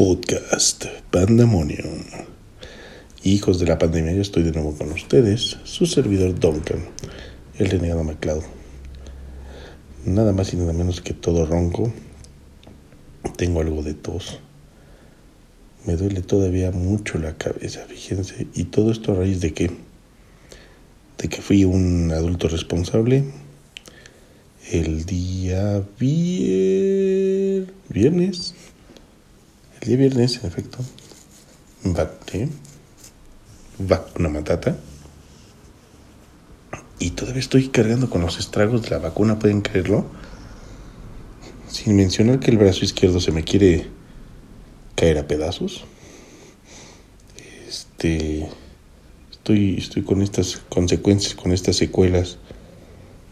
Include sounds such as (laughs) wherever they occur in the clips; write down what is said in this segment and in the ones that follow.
Podcast Pandemonium. Hijos de la pandemia, yo estoy de nuevo con ustedes, su servidor Duncan, el renegado MacLeod. Nada más y nada menos que todo ronco. Tengo algo de tos. Me duele todavía mucho la cabeza, fíjense. Y todo esto a raíz de que, de que fui un adulto responsable el día viernes el día viernes, en efecto, va una matata. Y todavía estoy cargando con los estragos de la vacuna, ¿pueden creerlo? Sin mencionar que el brazo izquierdo se me quiere caer a pedazos. Este. Estoy, estoy con estas consecuencias, con estas secuelas.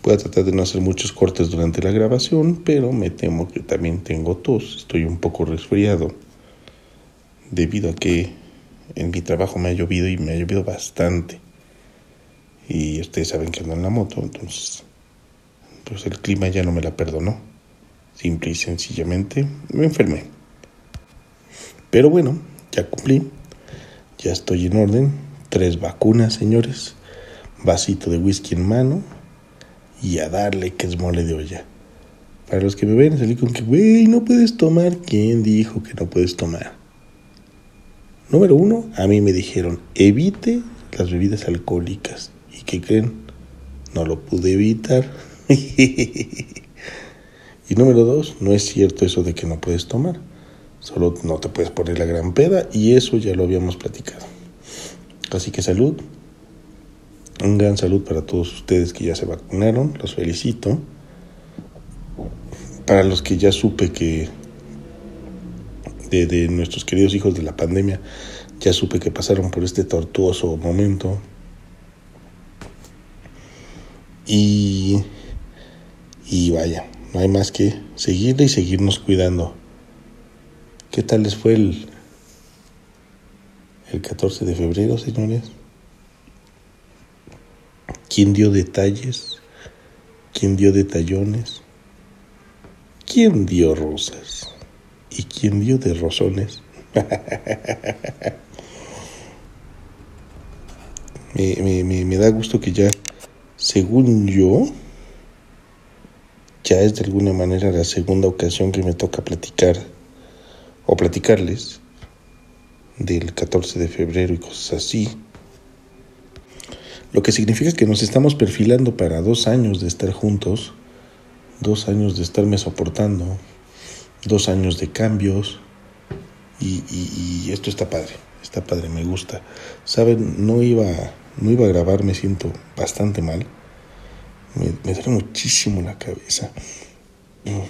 Voy a tratar de no hacer muchos cortes durante la grabación, pero me temo que también tengo tos. Estoy un poco resfriado debido a que en mi trabajo me ha llovido y me ha llovido bastante. Y ustedes saben que ando en la moto, entonces pues el clima ya no me la perdonó. Simple y sencillamente me enfermé. Pero bueno, ya cumplí. Ya estoy en orden. Tres vacunas, señores. Vasito de whisky en mano. Y a darle que es mole de olla. Para los que me ven, salí con que, güey, no puedes tomar. ¿Quién dijo que no puedes tomar? Número uno, a mí me dijeron, evite las bebidas alcohólicas. ¿Y qué creen? No lo pude evitar. (laughs) y número dos, no es cierto eso de que no puedes tomar. Solo no te puedes poner la gran peda y eso ya lo habíamos platicado. Así que salud. Un gran salud para todos ustedes que ya se vacunaron. Los felicito. Para los que ya supe que de, nuestros queridos hijos de la pandemia, ya supe que pasaron por este tortuoso momento. Y, y vaya, no hay más que seguirle y seguirnos cuidando. ¿Qué tal les fue el, el 14 de febrero, señores? ¿Quién dio detalles? ¿Quién dio detallones? ¿Quién dio rosas? Y quien dio de rosones. (laughs) me, da gusto que ya, según yo, ya es de alguna manera la segunda ocasión que me toca platicar o platicarles del 14 de febrero y cosas así. Lo que significa que nos estamos perfilando para dos años de estar juntos, dos años de estarme soportando, dos años de cambios y, esto está padre, está padre, me gusta. Saben, no iba, no iba a grabar, me siento bastante mal, me, me duele muchísimo la cabeza.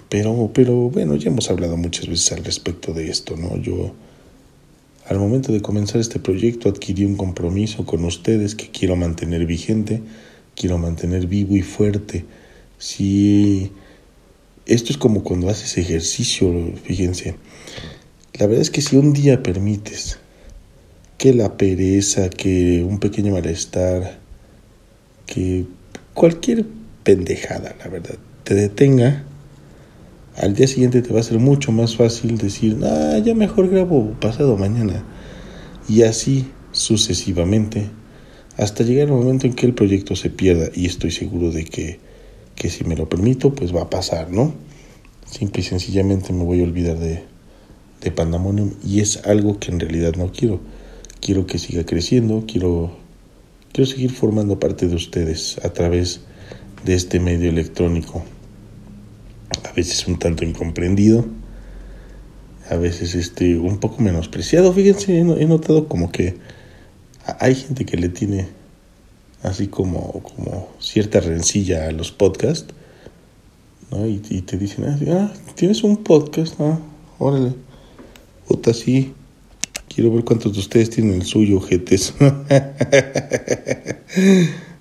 Pero, pero bueno, ya hemos hablado muchas veces al respecto de esto, ¿no? Yo, al momento de comenzar este proyecto, adquirí un compromiso con ustedes que quiero mantener vigente, quiero mantener vivo y fuerte. Si esto es como cuando haces ejercicio, fíjense. La verdad es que si un día permites que la pereza, que un pequeño malestar, que cualquier pendejada, la verdad, te detenga, al día siguiente te va a ser mucho más fácil decir, ah, ya mejor grabo pasado mañana. Y así sucesivamente, hasta llegar el momento en que el proyecto se pierda. Y estoy seguro de que que si me lo permito, pues va a pasar, ¿no? Simple y sencillamente me voy a olvidar de, de y es algo que en realidad no quiero. Quiero que siga creciendo, quiero, quiero seguir formando parte de ustedes a través de este medio electrónico. A veces un tanto incomprendido, a veces este, un poco menospreciado. Fíjense, he notado como que hay gente que le tiene así como, como cierta rencilla a los podcasts, ¿no? Y, te dicen, ah, tienes un podcast, ¿no? Órale, puta, sí, quiero ver cuántos de ustedes tienen el suyo, jetes. (laughs)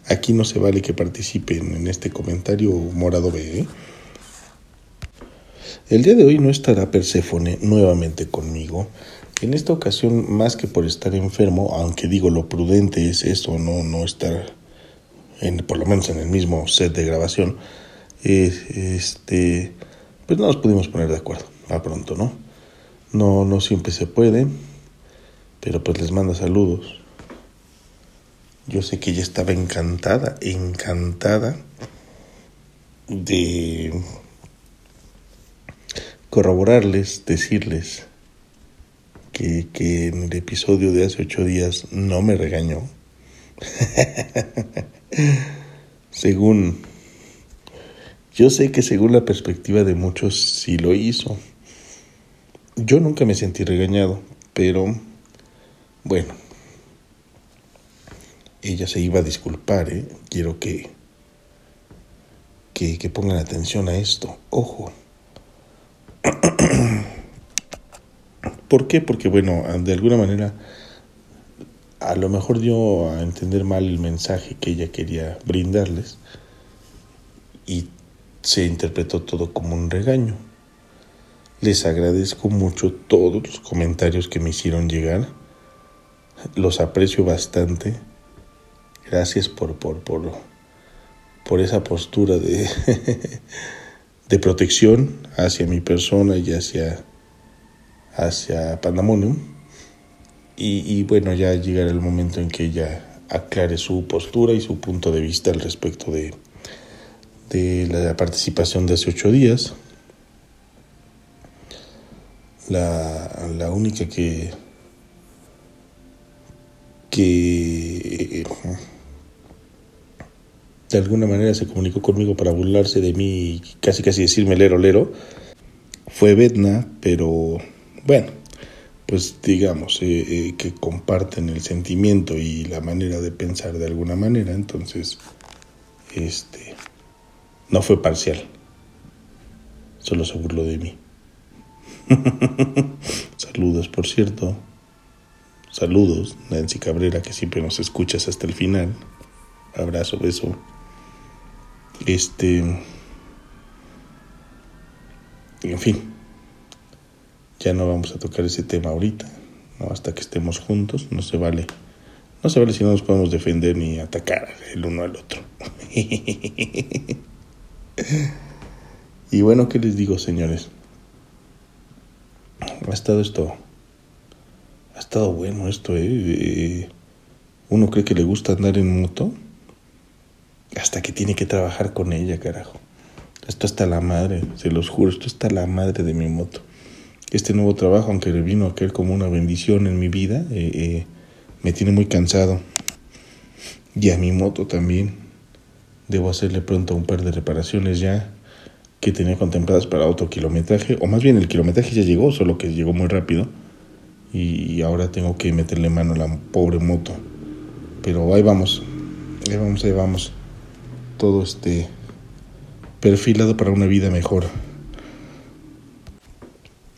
Aquí no se vale que participen en este comentario morado B, ¿eh? El día de hoy no estará Perséfone nuevamente conmigo. En esta ocasión, más que por estar enfermo, aunque digo lo prudente es eso, no, no estar en, por lo menos en el mismo set de grabación, este, pues no nos pudimos poner de acuerdo a pronto, ¿no? No, no siempre se puede, pero pues les manda saludos. Yo sé que ella estaba encantada, encantada de corroborarles, decirles que, en el episodio de hace ocho días no me regañó. (laughs) según, yo sé que según la perspectiva de muchos sí lo hizo. Yo nunca me sentí regañado, pero bueno, ella se iba a disculpar, ¿eh? quiero que, que, que pongan atención a esto, ojo. (clears throat) ¿Por qué? Porque, bueno, de alguna manera a lo mejor dio a entender mal el mensaje que ella quería brindarles y se interpretó todo como un regaño. Les agradezco mucho todos los comentarios que me hicieron llegar. Los aprecio bastante. Gracias por, por, por, por esa postura de, (laughs) de protección hacia mi persona y hacia, hacia Pandemonium. Y, bueno, ya llegará el momento en que ella aclare su postura y su punto de vista al respecto de, de la participación de hace ocho días. La, la única que, que de alguna manera se comunicó conmigo para burlarse de mí y casi casi decirme lero lero, fue Bedna, pero bueno, pues digamos eh, eh, que comparten el sentimiento y la manera de pensar de alguna manera, entonces este no fue parcial, solo se burló de mí. (laughs) Saludos, por cierto. Saludos, Nancy Cabrera, que siempre nos escuchas hasta el final. Abrazo, beso. Este. En fin. Ya no vamos a tocar ese tema ahorita. ¿no? Hasta que estemos juntos. No se vale. No se vale si no nos podemos defender ni atacar el uno al otro. (laughs) y bueno, ¿qué les digo, señores? Ha estado esto. Ha estado bueno esto, ¿eh? Uno cree que le gusta andar en moto hasta que tiene que trabajar con ella, carajo. Esto está la madre, se los juro, esto está la madre de mi moto. Este nuevo trabajo, aunque vino a caer como una bendición en mi vida, eh, eh, me tiene muy cansado. Y a mi moto también. Debo hacerle pronto un par de reparaciones ya que tenía contempladas para otro kilometraje, o más bien el kilometraje ya llegó, solo que llegó muy rápido. Y ahora tengo que meterle mano a la pobre moto. Pero ahí vamos, ahí vamos, ahí vamos todo este perfilado para una vida mejor.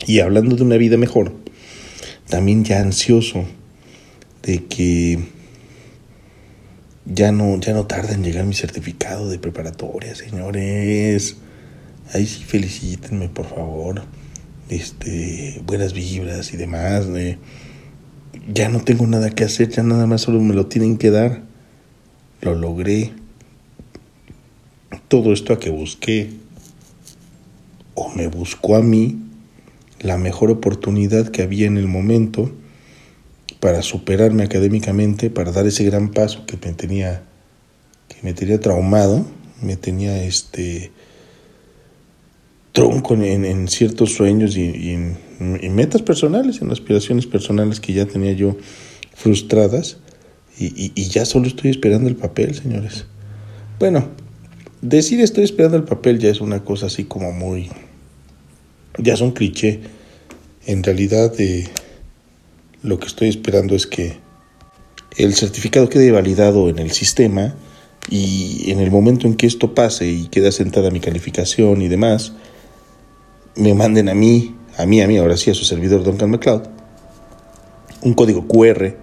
Y hablando de una vida mejor, también ya ansioso de que ya no, ya no tarda en llegar mi certificado de preparatoria, señores. Ahí sí felicítenme, por favor. Este, buenas vibras y demás. ya no tengo nada que hacer, ya nada más solo me lo tienen que dar. Lo logré todo esto a que busqué o me buscó a mí la mejor oportunidad que había en el momento para superarme académicamente, para dar ese gran paso que me tenía que me tenía traumado, me tenía este tronco en, ciertos sueños y, en, metas personales, en aspiraciones personales que ya tenía yo frustradas y, y ya solo estoy esperando el papel, señores. Bueno, Decir estoy esperando el papel ya es una cosa así como muy... ya es un cliché. En realidad eh, lo que estoy esperando es que el certificado quede validado en el sistema y en el momento en que esto pase y quede sentada mi calificación y demás, me manden a mí, a mí, a mí, ahora sí, a su servidor Duncan McLeod, un código QR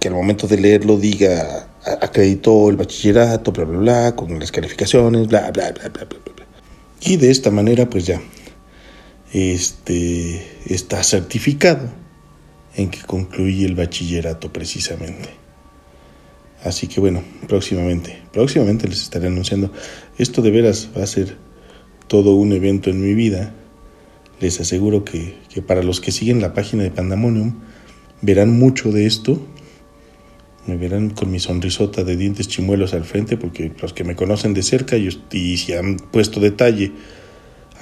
que al momento de leerlo diga acreditó el bachillerato, bla, bla, bla, con las calificaciones, bla, bla, bla, bla, bla, bla. Y de esta manera, pues ya, este, está certificado en que concluí el bachillerato precisamente. Así que bueno, próximamente, próximamente les estaré anunciando. Esto de veras va a ser todo un evento en mi vida. les aseguro que, que para los que siguen la página de Pandemonium verán mucho de esto. Me verán con mi sonrisota de dientes chimuelos al frente, porque los que me conocen de cerca y, y si han puesto detalle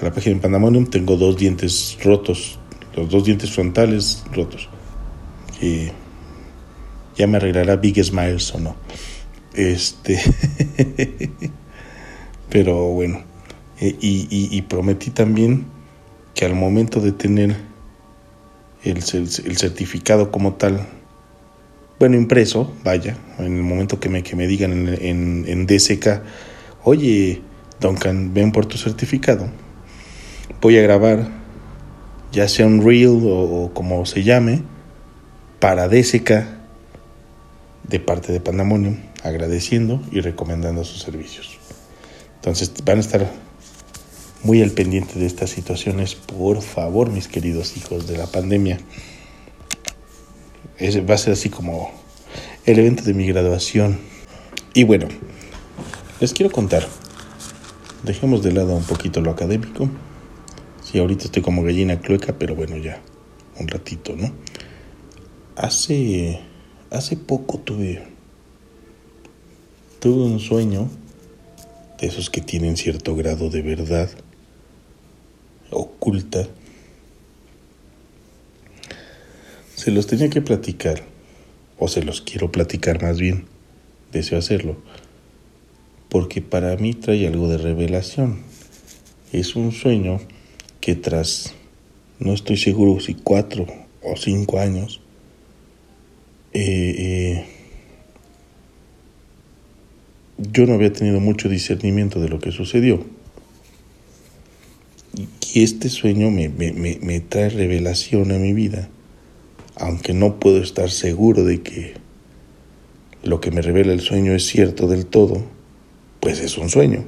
la página de Pandemonium, tengo dos dientes rotos, los dos dientes frontales rotos. Que ya me arreglará Big Smiles o no. Este. (laughs) Pero bueno. Eh, y, y, prometí también que al momento de tener el, el, certificado como tal, bueno, impreso, vaya, en el momento que me, que me digan en, en, en DSK, oye, Duncan, ven por tu certificado, voy a grabar, ya sea un reel o, como se llame, para DSK de parte de Pandemonium, agradeciendo y recomendando sus servicios. Entonces van a estar muy al pendiente de estas situaciones, por favor, mis queridos hijos de la pandemia. va a ser así como el evento de mi graduación. Y bueno, les quiero contar. Dejemos de lado un poquito lo académico. Sí, ahorita estoy como gallina clueca, pero bueno, ya un ratito, ¿no? Hace hace poco tuve tuve un sueño de esos que tienen cierto grado de verdad oculta. Se los tenía que platicar, o se los quiero platicar más bien, deseo hacerlo, porque para mí trae algo de revelación. Es un sueño que tras, no estoy seguro si cuatro o cinco años, eh, eh, yo no había tenido mucho discernimiento de lo que sucedió. Y este sueño me, me, trae revelación a mi vida, aunque no puedo estar seguro de que lo que me revela el sueño es cierto del todo, pues es un sueño.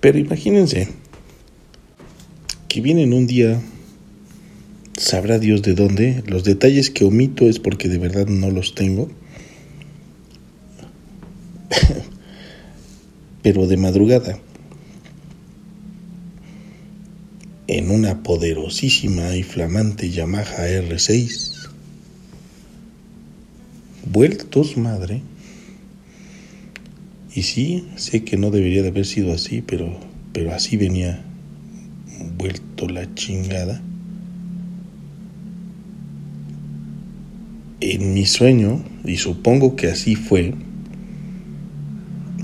Pero imagínense que vienen un día sabrá Dios de dónde. Los detalles que omito es porque de verdad no los tengo. (laughs) Pero de madrugada, en una poderosísima y flamante Yamaha R6, vueltos madre, y sí, sé que no debería de haber sido así, pero, pero así venía vuelto la chingada en mi sueño, y supongo que así fue,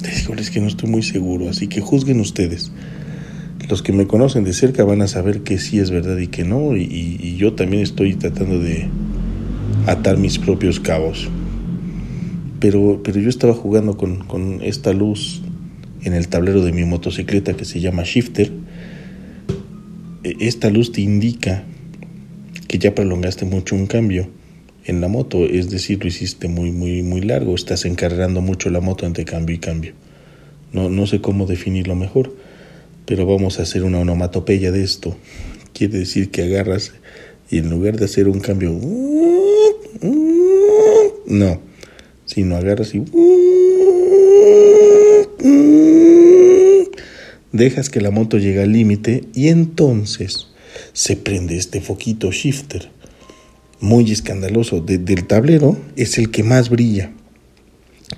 (laughs) es que no estoy muy seguro, así que juzguen ustedes. Los que me conocen de cerca van a saber que sí es verdad y que no, y, yo también estoy tratando de atar mis propios cabos. Pero, pero yo estaba jugando con, con esta luz en el tablero de mi motocicleta que se llama Shifter. E, esta luz te indica que ya prolongaste mucho un cambio en la moto, es decir, lo hiciste muy, muy, muy largo, estás encargando mucho la moto entre cambio y cambio. No, no sé cómo definirlo mejor, pero vamos a hacer una onomatopeya de esto. Quiere decir que agarras y en lugar de hacer un cambio, no, sino agarras y dejas que la moto llegue al límite y entonces se prende este foquito shifter muy escandaloso del tablero es el que más brilla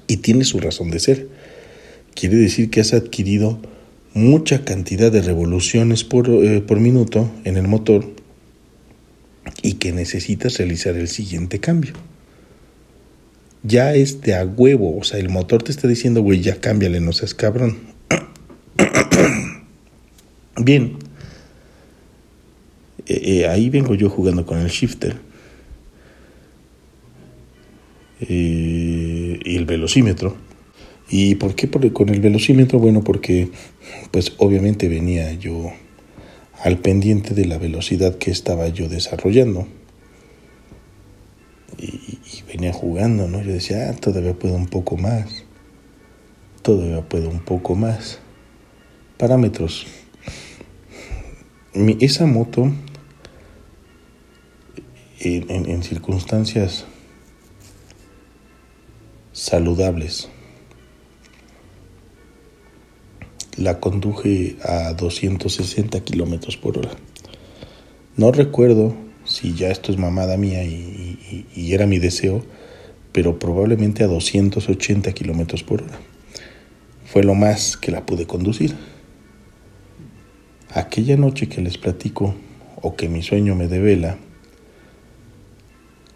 y tiene su razón de ser. Quiere decir que has adquirido mucha cantidad de revoluciones por, eh, por minuto en el motor y que necesitas realizar el siguiente cambio. Ya es de a huevo, o sea, el motor te está diciendo, güey, ya cámbiale, no seas cabrón. Bien, eh, eh, ahí vengo yo jugando con el shifter eh, y el velocímetro. ¿Y por qué con el velocímetro? Bueno, porque pues obviamente venía yo al pendiente de la velocidad que estaba yo desarrollando. Y, venía jugando, ¿no? Yo decía, ah, todavía puedo un poco más. Todavía puedo un poco más. Parámetros. Esa moto, en circunstancias saludables. la conduje a 260 kilómetros por hora. No recuerdo si ya esto es mamada mía y, y era mi deseo, pero probablemente a 280 kilómetros por hora. Fue lo más que la pude conducir. Aquella noche que les platico, o que mi sueño me devela,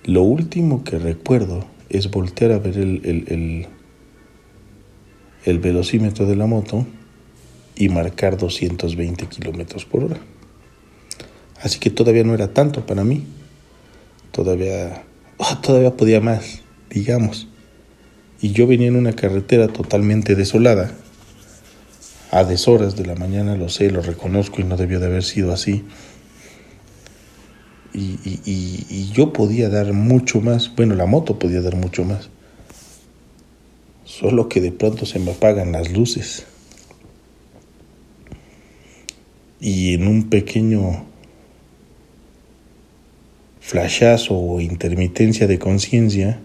lo último que recuerdo es voltear a ver el, el, el, velocímetro de la moto y marcar 220 kilómetros por hora. Así que todavía no era tanto para mí. Todavía, (laughs) oh, todavía podía más, digamos. Y yo venía en una carretera totalmente desolada, a deshoras de la mañana, lo sé, lo reconozco y no debió de haber sido así. Y, y, yo podía dar mucho más, bueno, la moto podía dar mucho más. Solo que de pronto se me apagan las luces. Y en un pequeño flashazo o intermitencia de conciencia,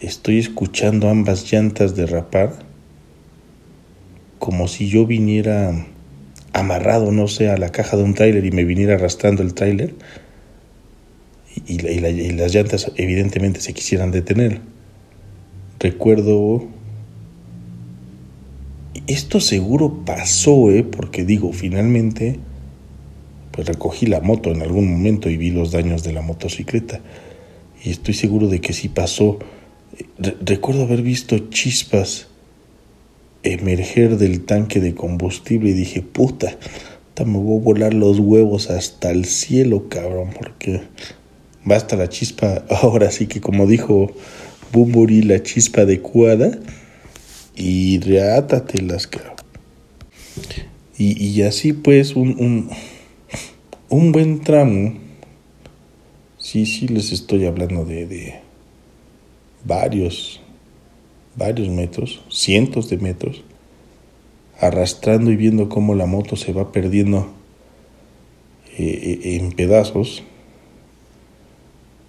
estoy escuchando ambas llantas derrapar como si yo viniera amarrado, no sé, a la caja de un tráiler y me viniera arrastrando el tráiler y, las llantas evidentemente se quisieran detener. Recuerdo... Esto seguro pasó, ¿eh? Porque digo, finalmente, pues recogí la moto en algún momento y vi los daños de la motocicleta. Y estoy seguro de que sí pasó. recuerdo haber visto chispas emerger del tanque de combustible y dije, puta, me voy a volar los huevos hasta el cielo, cabrón, porque basta la chispa, (laughs) ahora sí que como dijo Bumburi, la chispa adecuada, y reátatelas, cabrón. Y, y así pues, un, un, un buen tramo, sí, sí les estoy hablando de, de varios varios metros, cientos de metros, arrastrando y viendo cómo la moto se va perdiendo eh, eh, en pedazos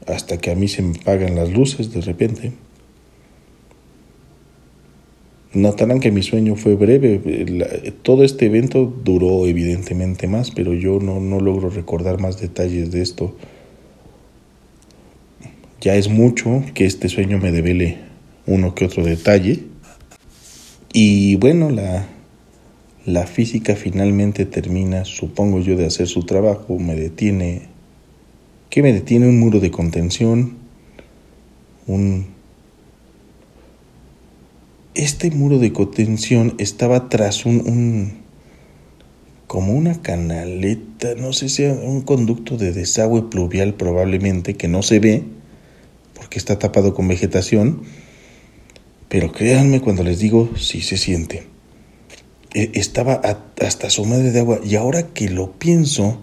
hasta que a mí se me apagan las luces de repente. Notarán que mi sueño fue breve. todo este evento duró evidentemente más, pero yo no, no logro recordar más detalles de esto. Ya es mucho que este sueño me devele uno que otro detalle. Y bueno, la, la física finalmente termina, supongo yo, de hacer su trabajo, me detiene, ¿qué me detiene? Un muro de contención, un... Este muro de contención estaba tras un, un como una canaleta, no sé si un conducto de desagüe pluvial probablemente que no se ve porque está tapado con vegetación pero créanme cuando les digo, sí se siente. E, estaba hasta su madre de agua y ahora que lo pienso,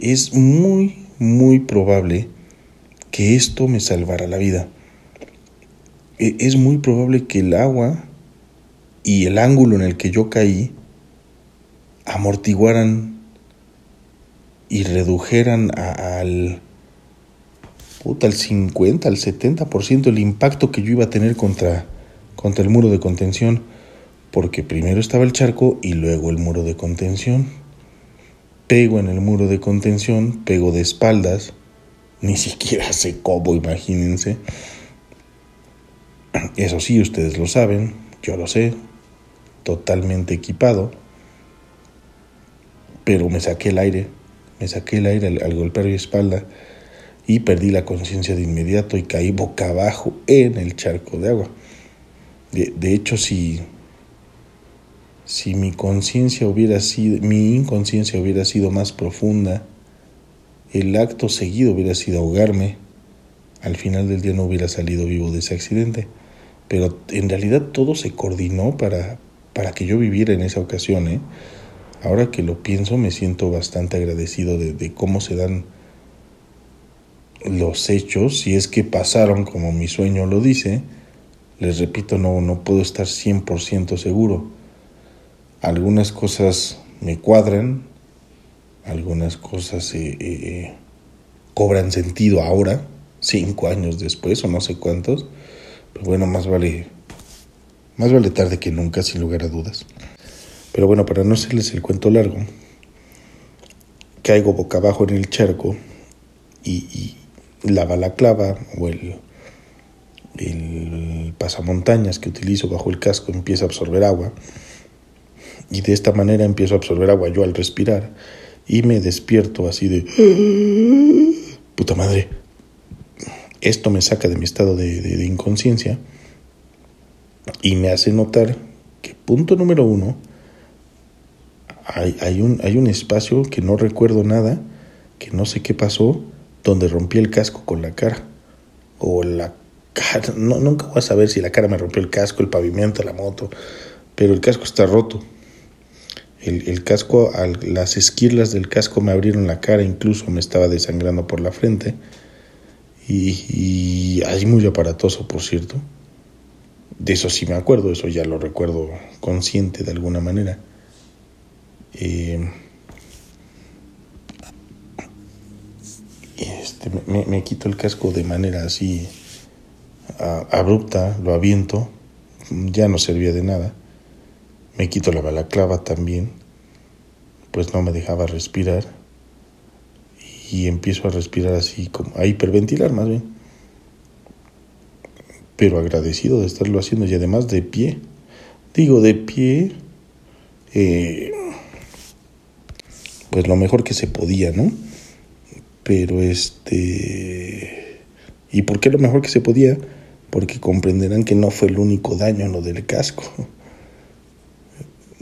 es muy, muy probable que esto me salvara la vida. E, es muy probable que el agua y el ángulo en el que yo caí amortiguaran y redujeran al puta, al 50, al 70% el impacto que yo iba a tener contra contra el muro de contención, porque primero estaba el charco y luego el muro de contención. Pego en el muro de contención, pego de espaldas, ni siquiera (laughs) sé cómo, imagínense. Eso sí, ustedes lo saben, yo lo sé, totalmente equipado, pero me saqué el aire, me saqué el aire al, al golpear mi espalda y perdí la conciencia de inmediato y caí boca abajo en el charco de agua. De, hecho, si, si mi conciencia hubiera sido, mi inconsciencia hubiera sido más profunda, el acto seguido hubiera sido ahogarme, al final del día no hubiera salido vivo de ese accidente. Pero en realidad todo se coordinó para, para que yo viviera en esa ocasión. ¿eh? Ahora que lo pienso me siento bastante agradecido de, de cómo se dan los hechos, si es que pasaron como mi sueño lo dice, les repito, no, no puedo estar 100% seguro. Algunas cosas me cuadran, algunas cosas eh, eh, eh, cobran sentido ahora, cinco años después o no sé cuántos. Pero bueno, más vale, más vale tarde que nunca, sin lugar a dudas. Pero bueno, para no hacerles el cuento largo, caigo boca abajo en el charco y, y la balaclava o el, el pasamontañas que utilizo bajo el casco empieza a absorber agua y de esta manera empiezo a absorber agua yo al respirar y me despierto así de (gasps) puta madre. Esto me saca de mi estado de, inconsciencia y me hace notar que punto número uno, hay, hay, un, hay un espacio que no recuerdo nada, que no sé qué pasó, donde rompí el casco con la cara. O la no, nunca voy a saber si la cara me rompió el casco, el pavimento, la moto, pero el casco está roto. El, el casco, al, las esquirlas del casco me abrieron la cara, incluso me estaba desangrando por la frente. Y, y ahí muy aparatoso, por cierto. De eso sí me acuerdo, eso ya lo recuerdo consciente de alguna manera. Eh, este, me, me, quito el casco de manera así abrupta, lo aviento, ya no servía de nada. Me quito la balaclava también, pues no me dejaba respirar. Y empiezo a respirar así, como a hiperventilar más bien pero agradecido de estarlo haciendo y además de pie. Digo, de pie, eh, pues lo mejor que se podía, ¿no? Pero este... ¿Y por qué lo mejor que se podía? Porque comprenderán que no fue el único daño lo del casco.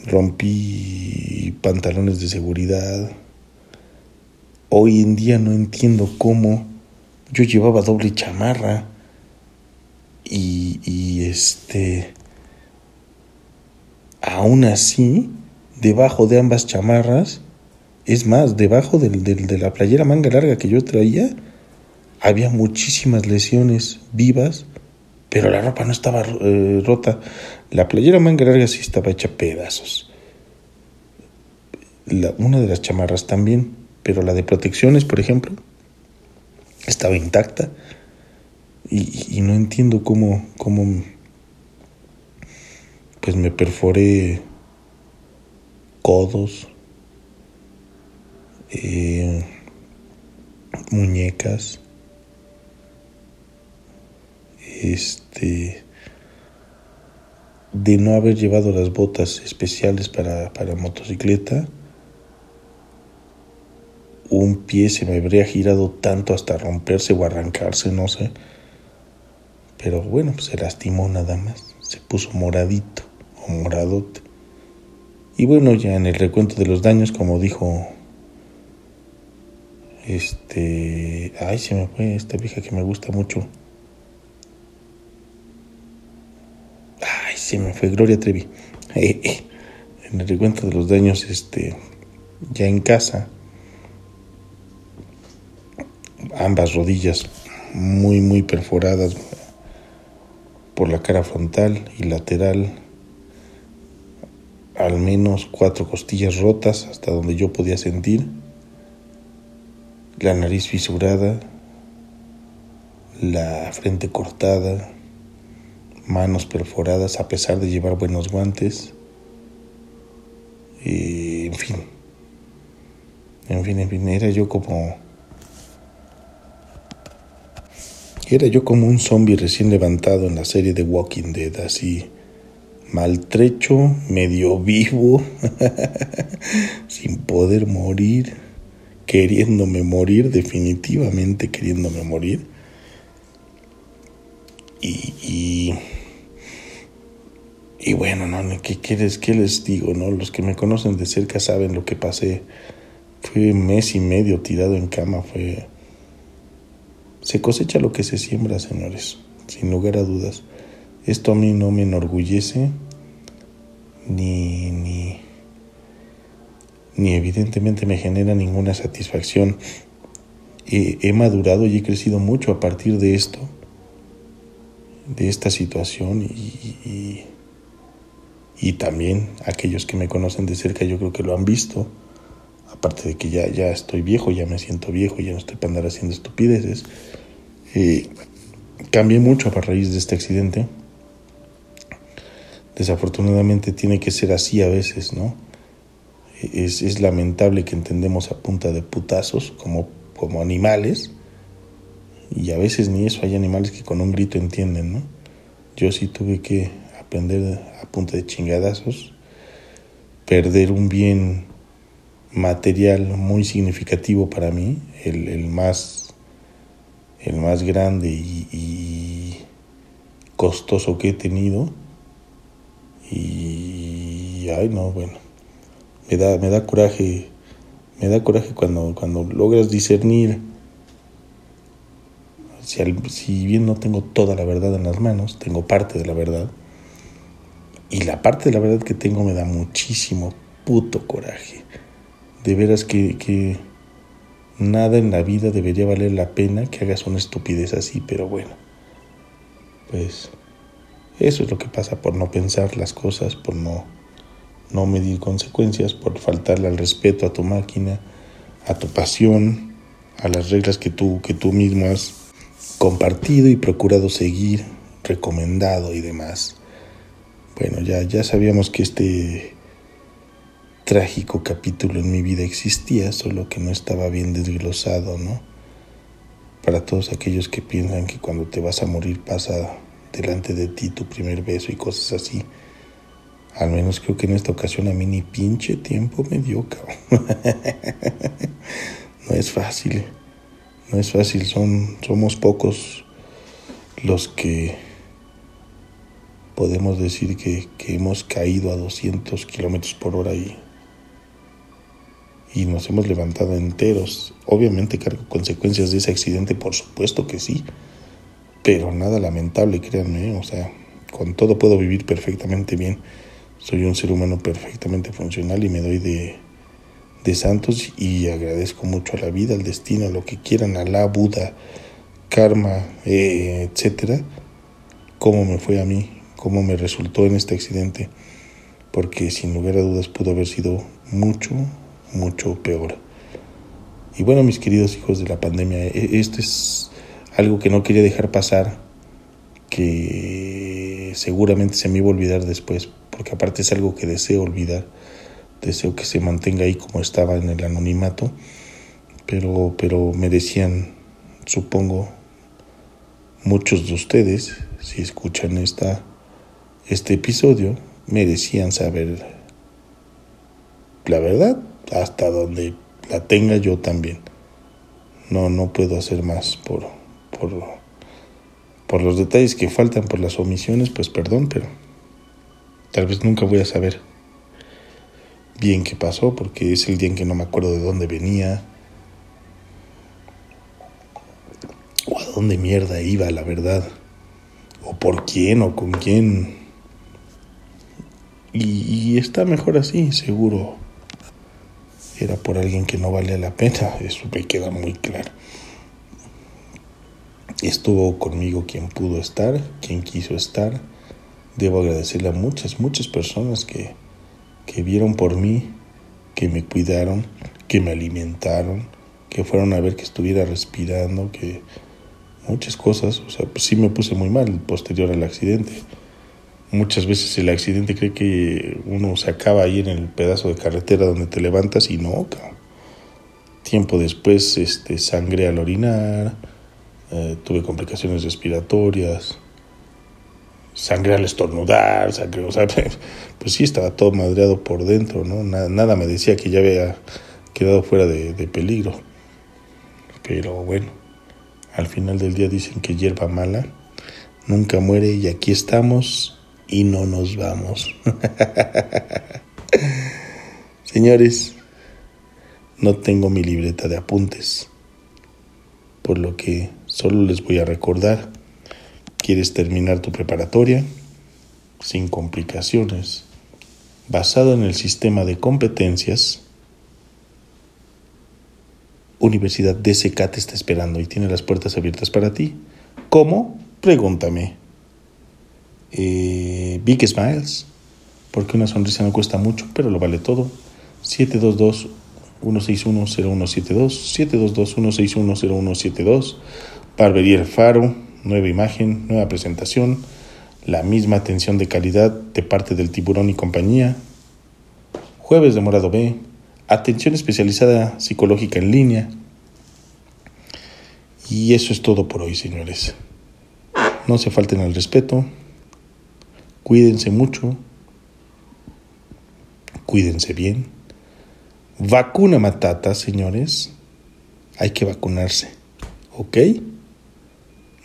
Rompí pantalones de seguridad. Hoy en día no entiendo cómo yo llevaba doble chamarra y, este, aún así, debajo de ambas chamarras, es más, debajo del, de la playera manga larga que yo traía, había muchísimas lesiones vivas, pero la ropa no estaba eh, rota. La playera manga larga sí estaba hecha pedazos. Una de las chamarras también, pero la de protecciones, por ejemplo, estaba intacta. Y, y, no entiendo cómo, cómo pues me perforé codos, eh, muñecas, este, de no haber llevado las botas especiales para, para motocicleta, un pie se me habría girado tanto hasta romperse o arrancarse, no sé. Pero bueno, pues se lastimó nada más. Se puso moradito o moradote. Y bueno, ya en el recuento de los daños, como dijo este, ay, se me fue esta vieja que me gusta mucho. Ay, se me fue Gloria Trevi. (laughs) En el recuento de los daños, este, ya en casa, ambas rodillas muy, muy perforadas, por la cara frontal y lateral, al menos cuatro costillas rotas hasta donde yo podía sentir, la nariz fisurada, la frente cortada, manos perforadas a pesar de llevar buenos guantes, y, en fin, en fin, en fin, era yo como Era yo como un zombie recién levantado en la serie de Walking Dead, así maltrecho, medio vivo, (laughs) sin poder morir, queriéndome morir, definitivamente queriéndome morir. Y, y, y bueno, ¿no? ¿Qué, les, ¿qué les digo? no Los que me conocen de cerca saben lo que pasé. Fue mes y medio tirado en cama, fue se cosecha lo que se siembra, señores, sin lugar a dudas. Esto a mí no me enorgullece, ni, ni, ni evidentemente me genera ninguna satisfacción. He, madurado y he crecido mucho a partir de esto, de esta situación y, y también aquellos que me conocen de cerca yo creo que lo han visto aparte de que ya, ya estoy viejo, ya me siento viejo, ya no estoy para andar haciendo estupideces, eh, cambié mucho a raíz de este accidente. Desafortunadamente tiene que ser así a veces, ¿no? Es, es, lamentable que entendemos a punta de putazos como, como animales y a veces ni eso, hay animales que con un grito entienden, ¿no? Yo sí tuve que aprender a punta de chingadazos, perder un bien material muy significativo para mí, el, el más, el más grande y, y, costoso que he tenido. Y ay no, bueno, me da, me da coraje, me da coraje cuando, cuando logras discernir si, bien no tengo toda la verdad en las manos, tengo parte de la verdad. Y la parte de la verdad que tengo me da muchísimo puto coraje. De veras que, nada en la vida debería valer la pena que hagas una estupidez así, pero bueno. Pues eso es lo que pasa por no pensar las cosas, por no, no medir consecuencias, por faltarle al respeto a tu máquina, a tu pasión, a las reglas que tú, que tú mismo has compartido y procurado seguir, recomendado y demás. Bueno, ya, ya sabíamos que este trágico capítulo en mi vida existía, solo que no estaba bien desglosado, ¿no? Para todos aquellos que piensan que cuando te vas a morir pasa delante de ti tu primer beso y cosas así. Al menos creo que en esta ocasión a mí ni pinche tiempo me dio, cabrón. (laughs) no es fácil. No es fácil, son, somos pocos los que podemos decir que, hemos caído a 200 kilómetros por hora y, y nos hemos levantado enteros. Obviamente cargo consecuencias de ese accidente, por supuesto que sí, pero nada lamentable, créanme, o sea, con todo puedo vivir perfectamente bien. Soy un ser humano perfectamente funcional y me doy de, de santos y agradezco mucho a la vida, al destino, a lo que quieran, a la Buda, karma, eh, etcétera, cómo me fue a mí, cómo me resultó en este accidente, porque sin lugar a dudas pudo haber sido mucho, mucho peor. Y bueno, mis queridos hijos de la pandemia, e, esto es algo que no quería dejar pasar, que seguramente se me iba a olvidar después, porque aparte es algo que deseo olvidar deseo que se mantenga ahí como estaba en el anonimato, pero, pero me decían, supongo, muchos de ustedes, si escuchan esta, este episodio, merecían saber la verdad hasta donde la tenga yo también. No, no puedo hacer más por, por, por los detalles que faltan, por las omisiones, pues perdón, pero tal vez nunca voy a saber bien qué pasó, porque es el día en que no me acuerdo de dónde venía, o a dónde mierda iba, la verdad, o por quién o con quién. Y, está mejor así, seguro. Era por alguien que no valía la pena, (laughs) eso me queda muy claro. Estuvo conmigo quien pudo estar, quien quiso estar. Debo agradecerle a muchas, muchas personas que, que vieron por mí, que me cuidaron, que me alimentaron, que fueron a ver que estuviera respirando, que muchas cosas, o sea, pues sí me puse muy mal posterior al accidente. Muchas veces el accidente cree que uno se acaba ahí en el pedazo de carretera donde te levantas y no, Tiempo después este, sangre al orinar, eh, tuve complicaciones respiratorias, sangre al estornudar, sangre, o sea, (laughs) pues sí estaba todo madreado por dentro, ¿no? Nada, me decía que ya había quedado fuera de, de, peligro. Pero bueno, al final del día dicen que hierba mala nunca muere y aquí estamos y no nos vamos. (laughs) Señores, no tengo mi libreta de apuntes, por lo que solo les voy a recordar ¿Quieres terminar tu preparatoria? Sin complicaciones. Basado en el sistema de competencias, Universidad DSK te está esperando y tiene las puertas abiertas para ti. ¿Cómo? Pregúntame. Eh, Big Smiles, porque una sonrisa no cuesta mucho, pero lo vale todo. 722 161 0172 722 161 0172 Barbería Faro nueva imagen, nueva presentación, la misma atención de calidad de parte del tiburón y compañía. Jueves de Morado B, atención especializada psicológica en línea. Y eso es todo por hoy, señores. No se falten al respeto. Cuídense mucho. Cuídense bien. Vacuna matata, señores. Hay que vacunarse. ¿Ok?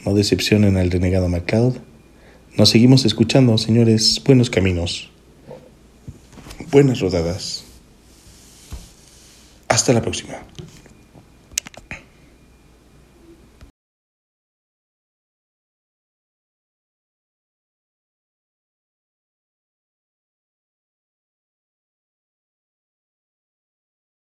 No decepcionen al renegado MacLeod. Nos seguimos escuchando, señores. Buenos caminos. Buenas rodadas. Hasta la próxima.